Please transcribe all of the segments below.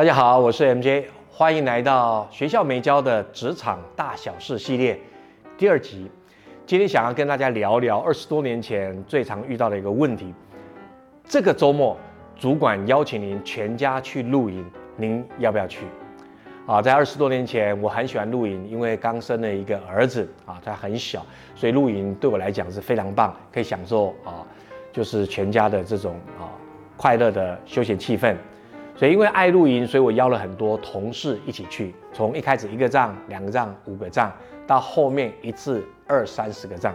大家好，我是 MJ，欢迎来到学校没教的职场大小事系列第二集。今天想要跟大家聊聊二十多年前最常遇到的一个问题。这个周末，主管邀请您全家去露营，您要不要去？啊，在二十多年前，我很喜欢露营，因为刚生了一个儿子啊，他很小，所以露营对我来讲是非常棒，可以享受啊，就是全家的这种啊快乐的休闲气氛。所以因为爱露营，所以我邀了很多同事一起去。从一开始一个帐、两个帐、五个帐，到后面一次二三十个帐。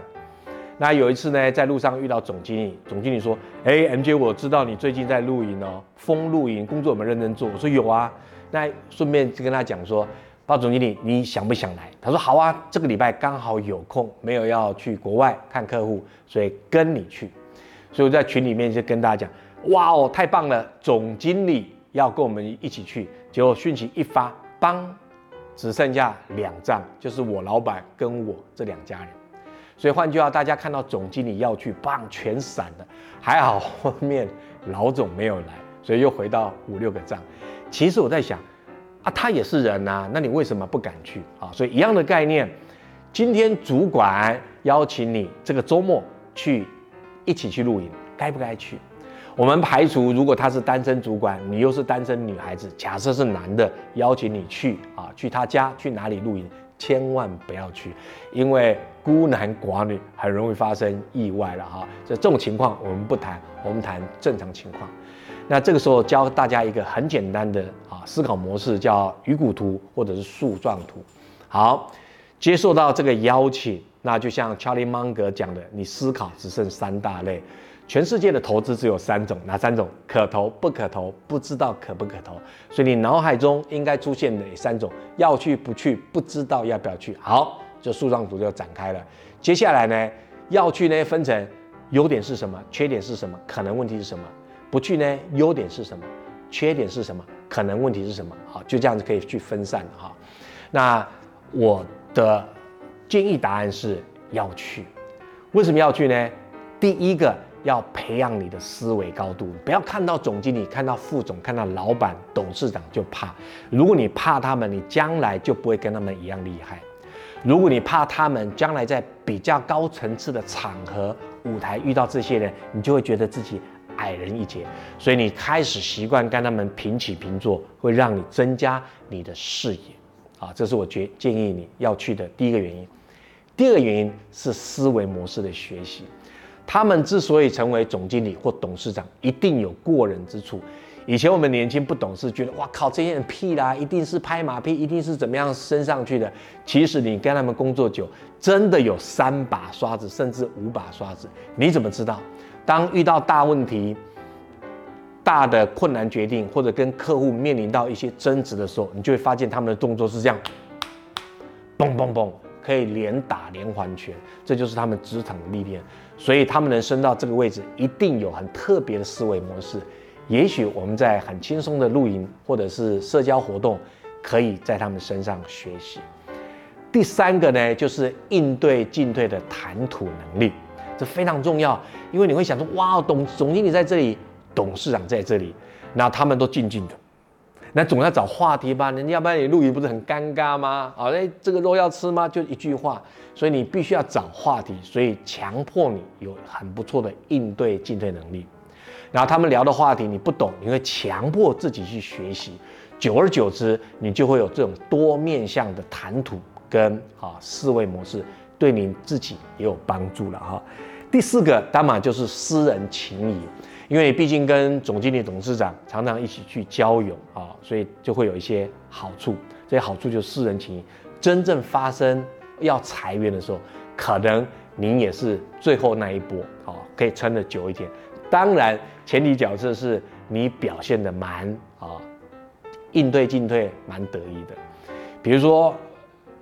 那有一次呢，在路上遇到总经理，总经理说：“哎，M J，我知道你最近在露营哦，风露营工作有没有认真做？”我说：“有啊。”那顺便就跟他讲说：“包总经理，你想不想来？”他说：“好啊，这个礼拜刚好有空，没有要去国外看客户，所以跟你去。”所以我在群里面就跟大家讲：“哇哦，太棒了，总经理！”要跟我们一起去，结果讯息一发，帮只剩下两张，就是我老板跟我这两家人。所以换句话，大家看到总经理要去，棒全散了。还好后面老总没有来，所以又回到五六个账。其实我在想，啊，他也是人呐，那你为什么不敢去啊？所以一样的概念，今天主管邀请你这个周末去一起去露营，该不该去？我们排除，如果他是单身主管，你又是单身女孩子，假设是男的邀请你去啊，去他家去哪里露营，千万不要去，因为孤男寡女很容易发生意外了哈。所以这种情况我们不谈，我们谈正常情况。那这个时候教大家一个很简单的啊思考模式，叫鱼骨图或者是树状图。好，接受到这个邀请，那就像 Charlie Munger 讲的，你思考只剩三大类。全世界的投资只有三种，哪三种？可投、不可投、不知道可不可投。所以你脑海中应该出现哪三种：要去、不去、不知道要不要去。好，这树状图就展开了。接下来呢，要去呢分成优点是什么，缺点是什么，可能问题是什么；不去呢，优点是什么，缺点是什么，可能问题是什么。好，就这样子可以去分散哈。那我的建议答案是要去。为什么要去呢？第一个。要培养你的思维高度，不要看到总经理、看到副总、看到老板、董事长就怕。如果你怕他们，你将来就不会跟他们一样厉害。如果你怕他们，将来在比较高层次的场合、舞台遇到这些人，你就会觉得自己矮人一截。所以你开始习惯跟他们平起平坐，会让你增加你的视野。啊，这是我觉建议你要去的第一个原因。第二个原因是思维模式的学习。他们之所以成为总经理或董事长，一定有过人之处。以前我们年轻不懂事，觉得哇靠，这些人屁啦，一定是拍马屁，一定是怎么样升上去的。其实你跟他们工作久，真的有三把刷子，甚至五把刷子。你怎么知道？当遇到大问题、大的困难决定，或者跟客户面临到一些争执的时候，你就会发现他们的动作是这样，嘣嘣嘣。可以连打连环拳，这就是他们职场的历练，所以他们能升到这个位置，一定有很特别的思维模式。也许我们在很轻松的露营或者是社交活动，可以在他们身上学习。第三个呢，就是应对进退的谈吐能力，这非常重要，因为你会想说，哇，董总经理在这里，董事长在这里，那他们都静静的。那总要找话题吧，人家要不然你露营不是很尴尬吗？好嘞，这个肉要吃吗？就一句话，所以你必须要找话题，所以强迫你有很不错的应对进退能力。然后他们聊的话题你不懂，你会强迫自己去学习，久而久之，你就会有这种多面向的谈吐跟啊思维模式，对你自己也有帮助了哈。第四个当然就是私人情谊。因为毕竟跟总经理、董事长常常一起去交友啊，所以就会有一些好处。这些好处就是私人情谊。真正发生要裁员的时候，可能您也是最后那一波，啊，可以撑得久一点。当然，前提角色是你表现的蛮啊，应对进退蛮得意的。比如说，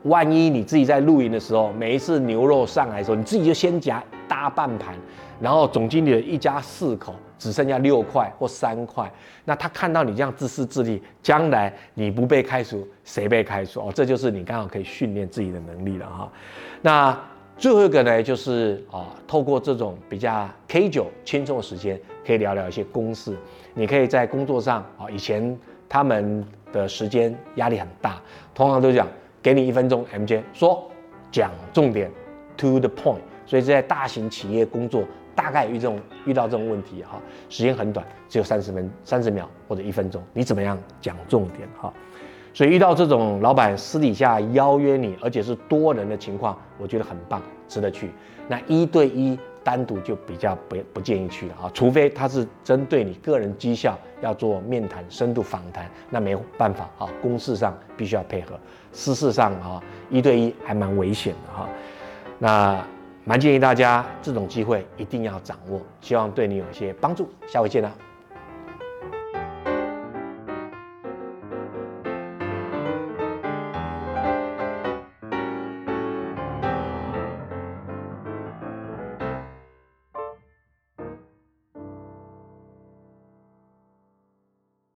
万一你自己在露营的时候，每一次牛肉上来的时候，你自己就先夹大半盘，然后总经理的一家四口。只剩下六块或三块，那他看到你这样自私自利，将来你不被开除，谁被开除？哦，这就是你刚好可以训练自己的能力了哈。那最后一个呢，就是啊，透过这种比较 K 九轻松的时间，可以聊聊一些公事。你可以在工作上啊，以前他们的时间压力很大，通常都讲给你一分钟，MJ 说讲重点，to the point。所以在大型企业工作，大概遇这种遇到这种问题哈，时间很短，只有三十分三十秒或者一分钟，你怎么样讲重点哈？所以遇到这种老板私底下邀约你，而且是多人的情况，我觉得很棒，值得去。那一对一单独就比较不不建议去了啊，除非他是针对你个人绩效要做面谈、深度访谈，那没办法啊，公事上必须要配合，私事上啊一对一还蛮危险的哈。那蛮建议大家这种机会一定要掌握，希望对你有一些帮助。下回见啦。